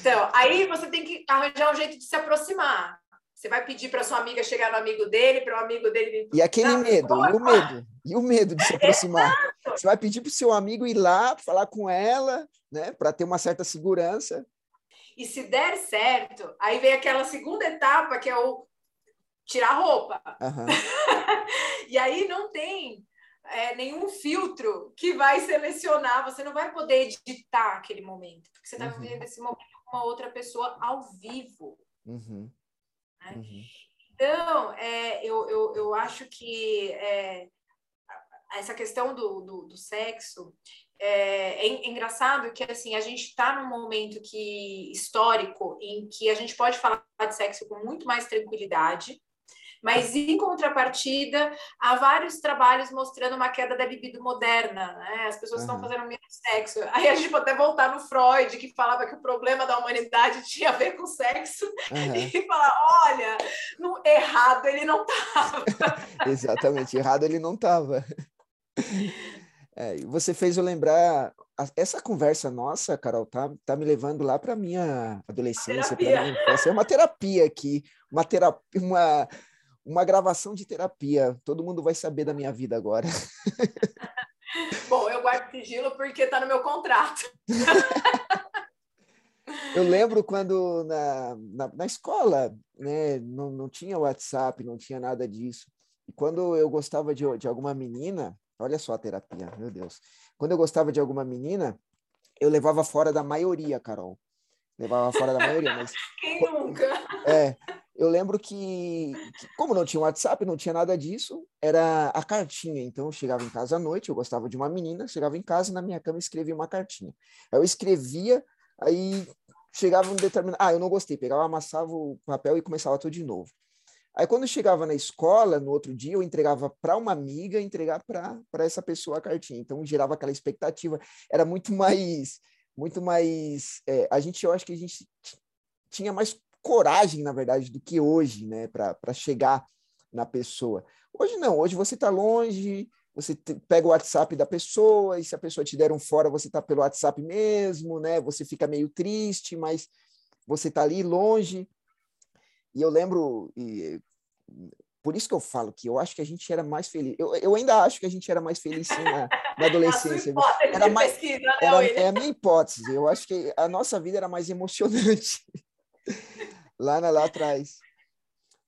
Então, aí você tem que arranjar um jeito de se aproximar. Você vai pedir para sua amiga chegar no amigo dele, para o amigo dele. E aquele medo, e o medo, e o medo de se aproximar. Exato. Você vai pedir para o seu amigo ir lá, falar com ela, né, para ter uma certa segurança. E se der certo, aí vem aquela segunda etapa que é o tirar a roupa. Uhum. e aí não tem é, nenhum filtro que vai selecionar, você não vai poder editar aquele momento, porque você está uhum. vivendo esse momento com uma outra pessoa ao vivo. Uhum. Né? Uhum. Então, é, eu, eu, eu acho que é, essa questão do, do, do sexo é, é, engraçado que assim a gente está num momento que histórico em que a gente pode falar de sexo com muito mais tranquilidade mas, em contrapartida, há vários trabalhos mostrando uma queda da libido moderna, né? As pessoas uhum. estão fazendo menos sexo. Aí a gente pode até voltar no Freud, que falava que o problema da humanidade tinha a ver com sexo, uhum. e falar, olha, no errado ele não estava. Exatamente, errado ele não estava. É, você fez eu lembrar essa conversa nossa, Carol, tá, tá me levando lá para minha adolescência, para minha infância. É uma terapia aqui, uma terapia, uma uma gravação de terapia. Todo mundo vai saber da minha vida agora. Bom, eu guardo sigilo porque está no meu contrato. eu lembro quando na, na, na, escola, né, não, não tinha WhatsApp, não tinha nada disso. E quando eu gostava de, de alguma menina, olha só a terapia, meu Deus. Quando eu gostava de alguma menina, eu levava fora da maioria, Carol. Levava fora da maioria, mas. Quem nunca? É, eu lembro que, que, como não tinha WhatsApp, não tinha nada disso, era a cartinha. Então, eu chegava em casa à noite, eu gostava de uma menina, chegava em casa, na minha cama, escrevia uma cartinha. Aí eu escrevia, aí chegava um determinado... Ah, eu não gostei. Pegava, amassava o papel e começava tudo de novo. Aí, quando chegava na escola, no outro dia, eu entregava para uma amiga, entregar para essa pessoa a cartinha. Então, gerava aquela expectativa. Era muito mais... Muito mais... É, a gente, eu acho que a gente tinha mais coragem, na verdade, do que hoje, né, para chegar na pessoa. Hoje não, hoje você está longe, você pega o WhatsApp da pessoa, e se a pessoa te der um fora, você está pelo WhatsApp mesmo, né? Você fica meio triste, mas você está ali longe. E eu lembro, e, por isso que eu falo que eu acho que a gente era mais feliz. Eu, eu ainda acho que a gente era mais feliz sim, na, na adolescência. era mais, pesquisa, né, era, é a minha hipótese. Eu acho que a nossa vida era mais emocionante lá, na, lá atrás.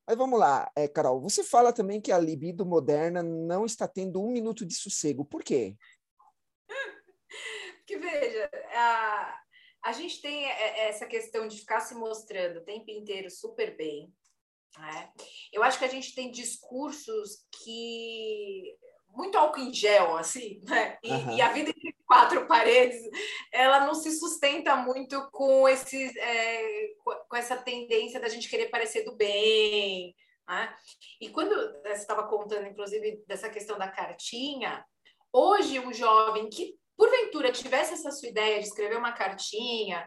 Mas vamos lá, é, Carol, você fala também que a libido moderna não está tendo um minuto de sossego. Por quê? Porque, veja, a, a gente tem essa questão de ficar se mostrando o tempo inteiro super bem. Né? Eu acho que a gente tem discursos que muito álcool em gel, assim, né? E, uhum. e, a vida entre quatro paredes, ela não se sustenta muito com, esse, é, com essa tendência da gente querer parecer do bem, né? E quando você estava contando, inclusive, dessa questão da cartinha, hoje um jovem que, porventura, tivesse essa sua ideia de escrever uma cartinha,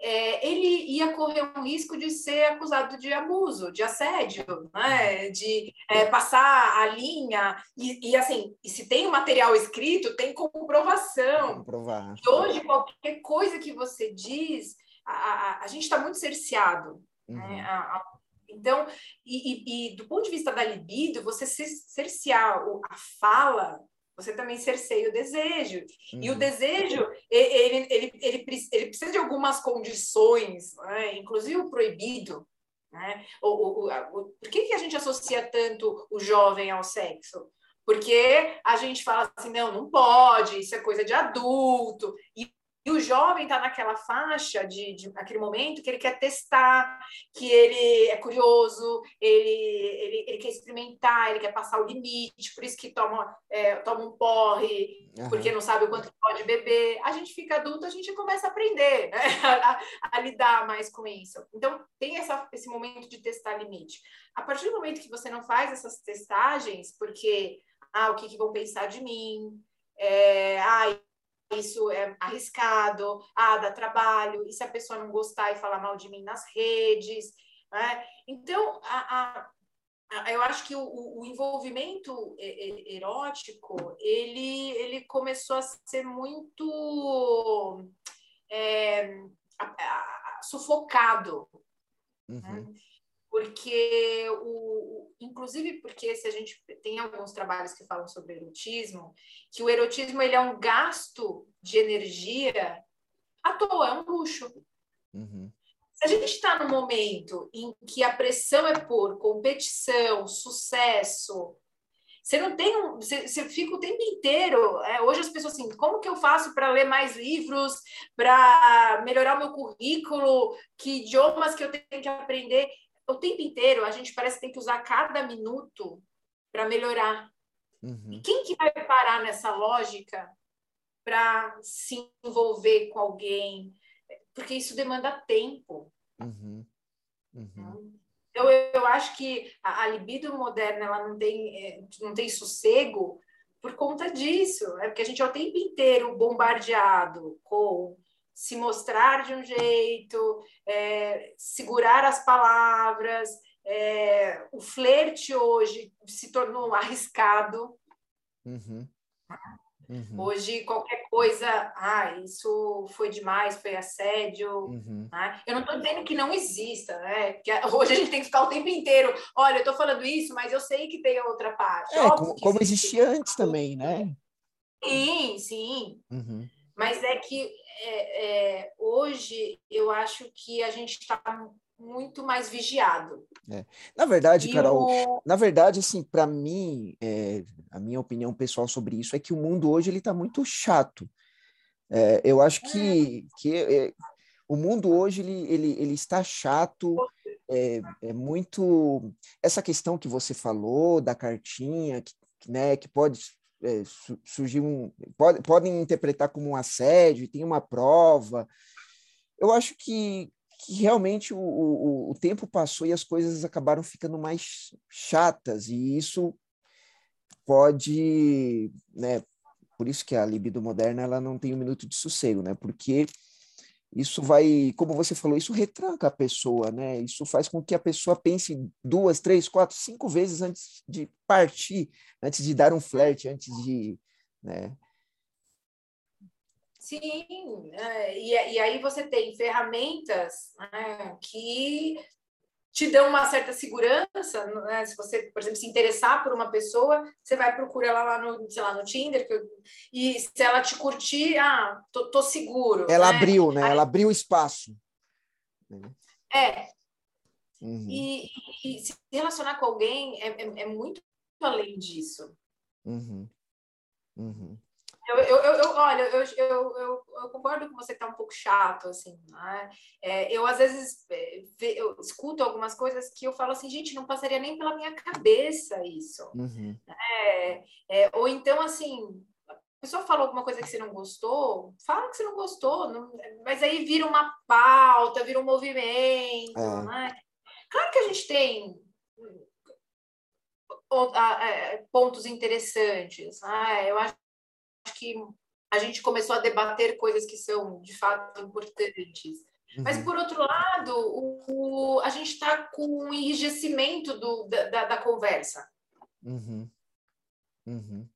é, ele ia correr um risco de ser acusado de abuso, de assédio, né? de é, passar a linha. E, e, assim, se tem o material escrito, tem comprovação. Comprovar. E hoje, qualquer coisa que você diz, a, a, a gente está muito cerceado. Né? Uhum. Né? A, Então, e, e, e, do ponto de vista da libido, você cercear a fala, você também cerceia o desejo. Uhum. E o uhum. desejo, ele, ele, ele, ele, precisa de algumas condições, né? inclusive o proibido. Né? O, o, o, por que, que a gente associa tanto o jovem ao sexo? Porque a gente fala assim, não, não pode, isso é coisa de adulto. E e o jovem está naquela faixa de, de naquele momento que ele quer testar, que ele é curioso, ele, ele, ele quer experimentar, ele quer passar o limite, por isso que toma, é, toma um porre, uhum. porque não sabe o quanto pode beber. A gente fica adulto, a gente começa a aprender né? a, a, lidar mais com isso. Então, tem essa, esse momento de testar limite. A partir do momento que você não faz essas testagens, porque, ah, o que, que vão pensar de mim? É, ah, isso é arriscado, ah, dá trabalho, e se a pessoa não gostar e falar mal de mim nas redes, né? Então, a, a, eu acho que o, o, envolvimento erótico, ele, ele começou a ser muito é, a, sufocado, uhum. né? Porque o, inclusive porque se a gente tem alguns trabalhos que falam sobre erotismo, que o erotismo ele é um gasto de energia à toa, é um luxo. Uhum. Se a gente está no momento em que a pressão é por competição, sucesso, você não tem um, você, você fica o tempo inteiro. É, hoje as pessoas assim, como que eu faço para ler mais livros, para melhorar o meu currículo, que idiomas que eu tenho que aprender? O tempo inteiro a gente parece que tem que usar cada minuto para melhorar. Uhum. Quem que vai parar nessa lógica para se envolver com alguém? Porque isso demanda tempo. Uhum. Uhum. Eu, eu acho que a, a, libido moderna ela não tem, é, não tem sossego por conta disso. É porque a gente é o tempo inteiro bombardeado com se mostrar de um jeito, é, segurar as palavras. É, o flerte hoje se tornou arriscado. Uhum. Uhum. Hoje, qualquer coisa, ah, isso foi demais, foi assédio. Uhum. Né? Eu não estou dizendo que não exista, né? Porque hoje a gente tem que ficar o tempo inteiro. Olha, eu estou falando isso, mas eu sei que tem a outra parte. É, como, como existia antes também, né? Sim, sim. Uhum. Mas é que é, é, hoje eu acho que a gente está muito mais vigiado. É. Na verdade, e Carol, o... na verdade, assim, para mim, é, a minha opinião pessoal sobre isso é que o mundo hoje ele está muito chato. É, eu acho que, que é, o mundo hoje ele, ele, ele está chato. É, é muito essa questão que você falou da cartinha, que, né, que pode é, surgiu um. Pode, podem interpretar como um assédio, tem uma prova. Eu acho que, que realmente o, o, o tempo passou e as coisas acabaram ficando mais chatas, e isso pode. Né, por isso que a libido moderna ela não tem um minuto de sossego, né? Porque isso vai, como você falou, isso retranca a pessoa, né? Isso faz com que a pessoa pense duas, três, quatro, cinco vezes antes de partir, antes de dar um flerte, antes de, né? Sim, é, e, e aí você tem ferramentas né, que te dão uma certa segurança, né? Se você, por exemplo, se interessar por uma pessoa, você vai procurar ela lá no, sei lá, no Tinder, eu, e se ela te curtir, ah, tô, tô seguro. Ela né? abriu, né? Aí, ela abriu espaço. É. Uhum. E, e, se relacionar com alguém é, é, é muito além disso. Uhum. Uhum. Eu, eu, eu, olha, eu, eu, eu, eu, concordo com você que tá um pouco chato, assim, né? É, eu, às vezes, é, eu escuto algumas coisas que eu falo assim, gente, não passaria nem pela minha cabeça isso. Uhum. É, é, ou então, assim, a pessoa falou alguma coisa que você não gostou, fala que você não gostou, não, mas aí vira uma pauta, vira um movimento, é. né? Claro que a gente tem é, pontos interessantes, né? Eu acho que a gente começou a debater coisas que são de fato importantes. Uhum. Mas, por outro lado, o, o a gente está com um enrijecimento do, da, da conversa. Uhum. Uhum.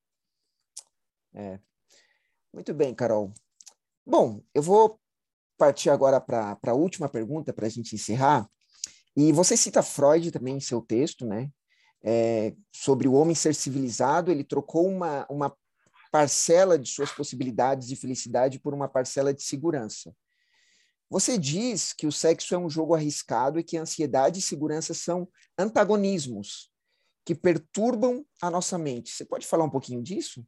É. Muito bem, Carol. Bom, eu vou partir agora para a última pergunta para a gente encerrar. E você cita Freud também em seu texto, né? É, sobre o homem ser civilizado, ele trocou uma, uma parcela de suas possibilidades de felicidade por uma parcela de segurança. Você diz que o sexo é um jogo arriscado e que ansiedade e segurança são antagonismos que perturbam a nossa mente. Você pode falar um pouquinho disso?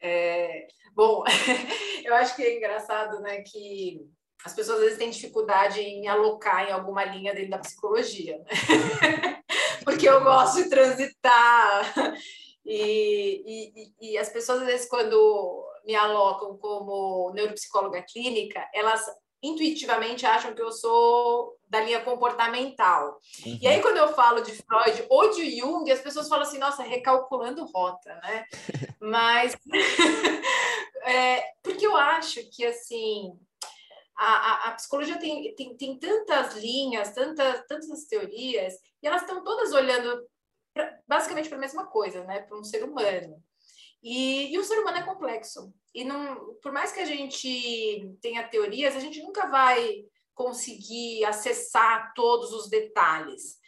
É, bom, eu acho que é engraçado, né, que as pessoas às vezes têm dificuldade em alocar em alguma linha dentro da psicologia, né? porque eu gosto de transitar e, e, e as pessoas às vezes quando me alocam como neuropsicóloga clínica, elas intuitivamente acham que eu sou da linha comportamental. Uhum. E aí, quando eu falo de Freud ou de Jung, as pessoas falam assim, nossa, recalculando rota, né? Mas, é, porque eu acho que, assim, a, a, a, psicologia tem, tem, tem tantas linhas, tantas, tantas teorias, e elas estão todas olhando pra, basicamente para a mesma coisa, né? Para um ser humano. E, e o ser humano é complexo. E não, por mais que a gente tenha teorias, a gente nunca vai conseguir acessar todos os detalhes.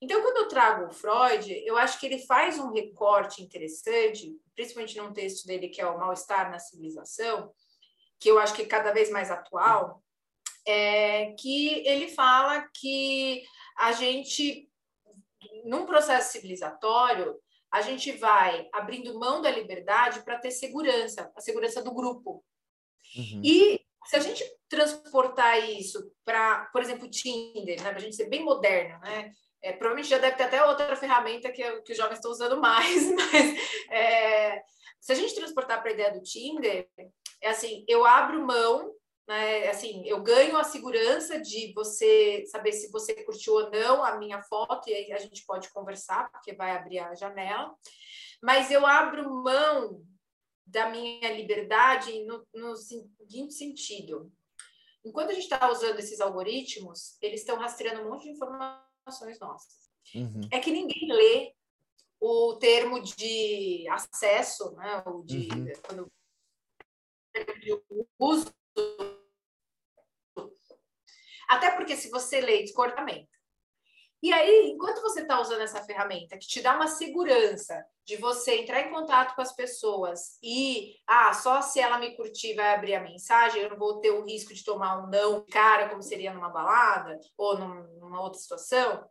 Então, quando eu trago o Freud, eu acho que ele faz um recorte interessante, principalmente num texto dele que é o Mal-Estar na Civilização, que eu acho que é cada vez mais atual, é que ele fala que a gente, num processo civilizatório, a gente vai abrindo mão da liberdade para ter segurança, a segurança do grupo. Uhum. E se a gente transportar isso para, por exemplo, Tinder, né, para a gente ser bem moderno, né? É, provavelmente já deve ter até outra ferramenta que, que os jovens estão usando mais, mas é, se a gente transportar para a ideia do Tinder, é assim, eu abro mão né? Assim, eu ganho a segurança de você saber se você curtiu ou não a minha foto, e aí a gente pode conversar, porque vai abrir a janela. Mas eu abro mão da minha liberdade no, no seguinte sentido. Enquanto a gente está usando esses algoritmos, eles estão rastreando um monte de informações nossas. Uhum. É que ninguém lê o termo de acesso, né? O de, uhum. quando, de uso até porque se você lê descordamento. E aí, enquanto você está usando essa ferramenta que te dá uma segurança de você entrar em contato com as pessoas e, ah, só se ela me curtir vai abrir a mensagem, eu não vou ter o risco de tomar um não cara, como seria numa balada ou numa outra situação,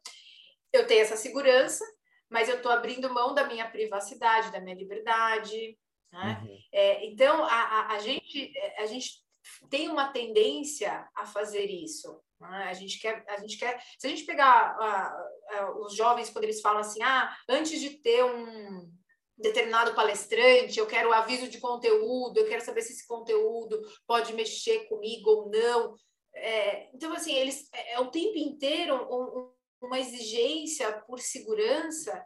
eu tenho essa segurança, mas eu estou abrindo mão da minha privacidade, da minha liberdade. Né? Uhum. É, então, a, a, a, gente, a gente tem uma tendência a fazer isso. Né? A gente quer, a gente quer. Se a gente pegar uh, uh, os jovens quando eles falam assim, ah, antes de ter um determinado palestrante, eu quero aviso de conteúdo, eu quero saber se esse conteúdo pode mexer comigo ou não. É, então, assim, eles é, é o tempo inteiro um, uma exigência por segurança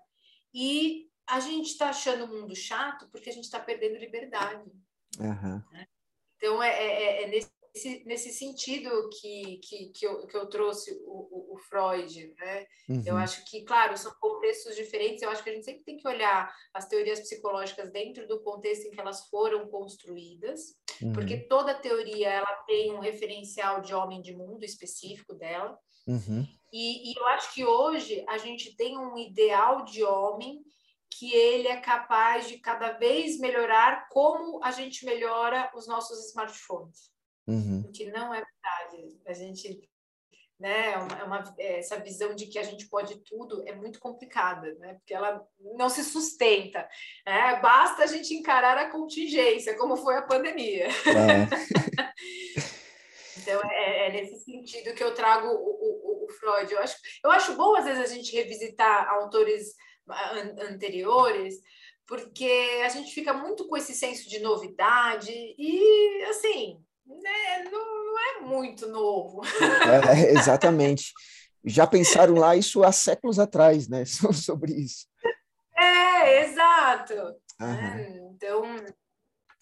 e a gente está achando o mundo chato porque a gente está perdendo liberdade. Uhum. Né? Então, é, é, é, é nesse, nesse sentido que, que, que, eu, que eu trouxe o, o, o Freud. Né? Uhum. Eu acho que, claro, são contextos diferentes. Eu acho que a gente sempre tem que olhar as teorias psicológicas dentro do contexto em que elas foram construídas, uhum. porque toda teoria ela tem um referencial de homem de mundo específico dela. Uhum. E, e eu acho que hoje a gente tem um ideal de homem que ele é capaz de cada vez melhorar como a gente melhora os nossos smartphones. Uhum. Que não é verdade. A gente, né, é uma, é uma, é, essa visão de que a gente pode tudo é muito complicada, né? Porque ela não se sustenta. Né? Basta a gente encarar a contingência, como foi a pandemia. É. então, é, é, nesse sentido que eu trago o, o, o Freud. Eu acho, eu acho bom, às vezes, a gente revisitar autores anteriores, porque a gente fica muito com esse senso de novidade e, assim, né, não, não é muito novo. É, é exatamente. Já pensaram lá isso há séculos atrás, né? Sobre isso. É, exato. Uhum. Então,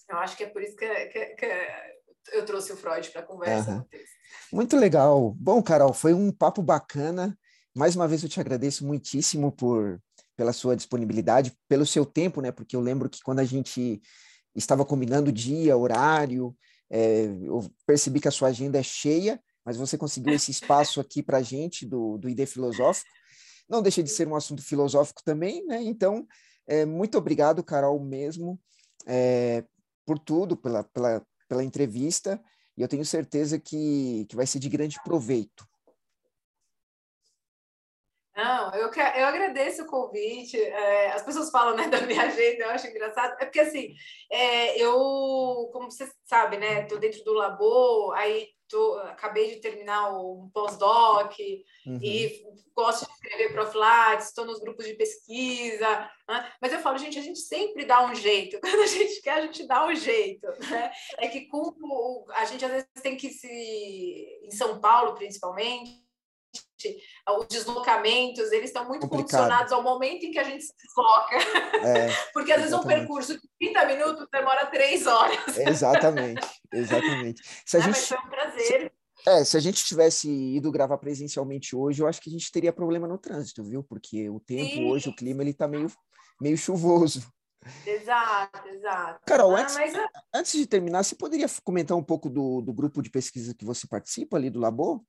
eu acho que é por isso que, que, que eu trouxe o Freud para a conversa. Uhum. Muito legal. Bom, Carol, foi um papo bacana. Mais uma vez eu te agradeço muitíssimo por pela sua disponibilidade, pelo seu tempo, né? Porque eu lembro que quando a gente estava combinando dia, horário, é, eu percebi que a sua agenda é cheia, mas você conseguiu esse espaço aqui para a gente do, do ID Filosófico. Não deixa de ser um assunto filosófico também, né? Então, é, muito obrigado, Carol, mesmo, é, por tudo, pela, pela, pela entrevista, e eu tenho certeza que, que vai ser de grande proveito. Não, eu, que, eu agradeço o convite. É, as pessoas falam né, da minha agenda, eu acho engraçado. É porque, assim, é, eu, como você sabe, né, estou dentro do Labo, aí tô, acabei de terminar um pós-doc uhum. e gosto de escrever profilates, estou nos grupos de pesquisa. Né? Mas eu falo, gente, a gente sempre dá um jeito. Quando a gente quer, a gente dá um jeito. Né? É que com, a gente às vezes tem que se. Em São Paulo, principalmente os deslocamentos, eles estão muito Complicado. condicionados ao momento em que a gente se desloca. É, Porque às exatamente. vezes um percurso de 30 minutos demora 3 horas. Exatamente, exatamente. Se a gente, mas foi um prazer. Se, é, se a gente tivesse ido gravar presencialmente hoje, eu acho que a gente teria problema no trânsito, viu? Porque o tempo Sim. hoje, o clima, ele tá meio, meio chuvoso. Exato, exato. Carol, ah, antes, mas... antes de terminar, você poderia comentar um pouco do, do grupo de pesquisa que você participa ali do Labo?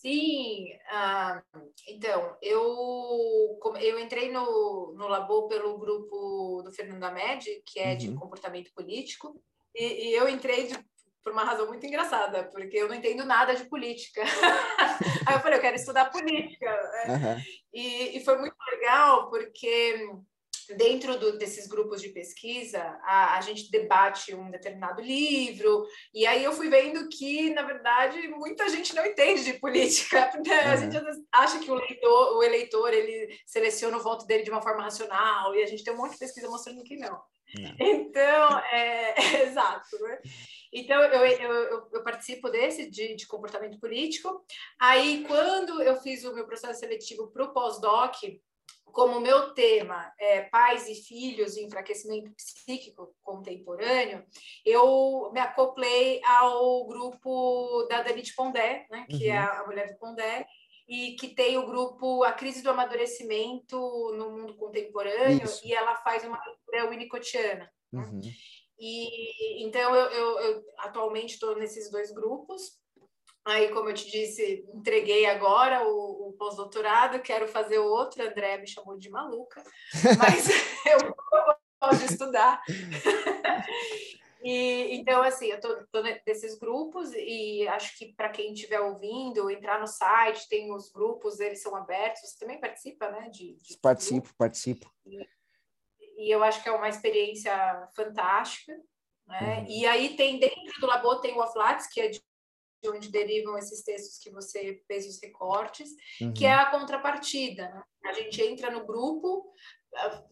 Sim, ah, então, eu, eu entrei no, no Labo pelo grupo do Fernando Amed, que é uhum. de comportamento político, e, e eu entrei de, por uma razão muito engraçada, porque eu não entendo nada de política. Aí eu falei, eu quero estudar política. Uhum. E, e foi muito legal, porque dentro do, desses grupos de pesquisa, a, a, gente debate um determinado livro, e aí eu fui vendo que, na verdade, muita gente não entende de política. Né? Uhum. A gente acha que o, leitor, o eleitor ele seleciona o voto dele de uma forma racional, e a gente tem um monte de pesquisa mostrando que não. não. Então, é, é exato. Né? Então, eu, eu, eu, participo desse, de, de comportamento político. Aí, quando eu fiz o meu processo seletivo para o pós-doc, como meu tema é pais e filhos e enfraquecimento psíquico contemporâneo, eu me acoplei ao grupo da Danite Pondé, né, que é uhum. é a mulher do Pondé, e que tem o grupo A Crise do Amadurecimento no Mundo Contemporâneo, Isso. e ela faz uma leitura winnicottiana. Né? Uhum. E, então, eu, eu, eu atualmente estou nesses dois grupos, Aí, como eu te disse, entreguei agora o, o pós-doutorado, quero fazer outro. André me chamou de maluca, mas eu gosto de estudar. E, então, assim, eu estou nesses grupos e acho que para quem estiver ouvindo, entrar no site, tem os grupos, eles são abertos. Você também participa, né? De, de participo, grupo. participo. E, e, eu acho que é uma experiência fantástica. Né? Uhum. E aí tem dentro do Labo tem o Aflates, que é de de onde derivam esses textos que você fez os recortes, uhum. que é a contrapartida. Né? A gente entra no grupo,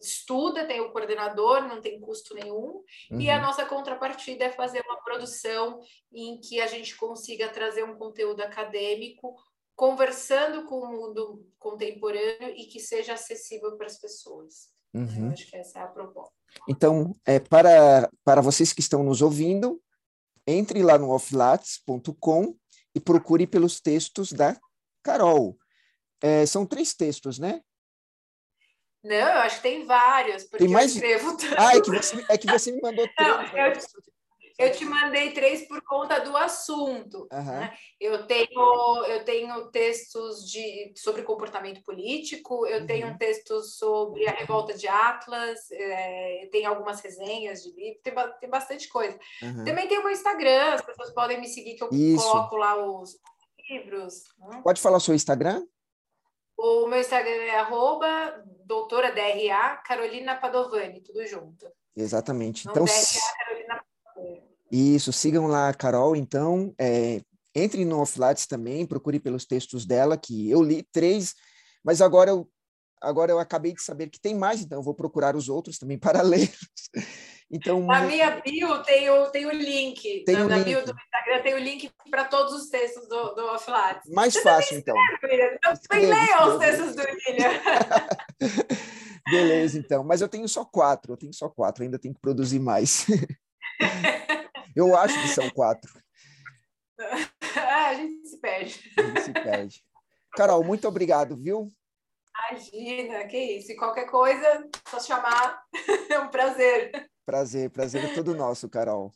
estuda, tem o coordenador, não tem custo nenhum, uhum. e a uhum. nossa contrapartida é fazer uma produção em que a gente consiga trazer um conteúdo acadêmico conversando com o mundo contemporâneo e que seja acessível para as pessoas. Uhum. Eu acho que essa é a proposta. Então, é, para, para vocês que estão nos ouvindo, entre lá no offlates.com e procure pelos textos da Carol. É, são três textos, né? Não, eu acho que tem vários, porque tem mais... eu escrevo tanto. Ah, é que você, é que você me mandou três. Não, eu, eu te mandei três por conta do assunto. Uhum. Né? Eu, tenho, eu tenho textos de, sobre comportamento político, eu uhum. tenho textos sobre a revolta de Atlas, é, tem algumas resenhas de livro, tem, tem bastante coisa. Uhum. Também tem o meu Instagram, as pessoas podem me seguir, que eu Isso. coloco lá os livros. Né? Pode falar o seu Instagram? O meu Instagram é arroba doutora DRA Carolina Padovani, tudo junto. Exatamente. Então, DRA Carolina Padovani. Isso, sigam lá a Carol, então. É, entre no Offlates também, procure pelos textos dela, que eu li três, mas agora eu, agora eu acabei de saber que tem mais, então eu vou procurar os outros também para ler. Então, na minha bio tem o, tem o link. Tem na, o na link. bio do Instagram tem o link para todos os textos do, do. Mais Você fácil, então. Escreve, então, leiam os textos do William. Beleza, então. Mas eu tenho só quatro, eu tenho só quatro, ainda tenho que produzir mais. Eu acho que são quatro. É, a gente se perde. A gente se perde. Carol, muito obrigado, viu? Imagina, que isso. E qualquer coisa, só chamar. É um prazer. Prazer, prazer é todo nosso, Carol.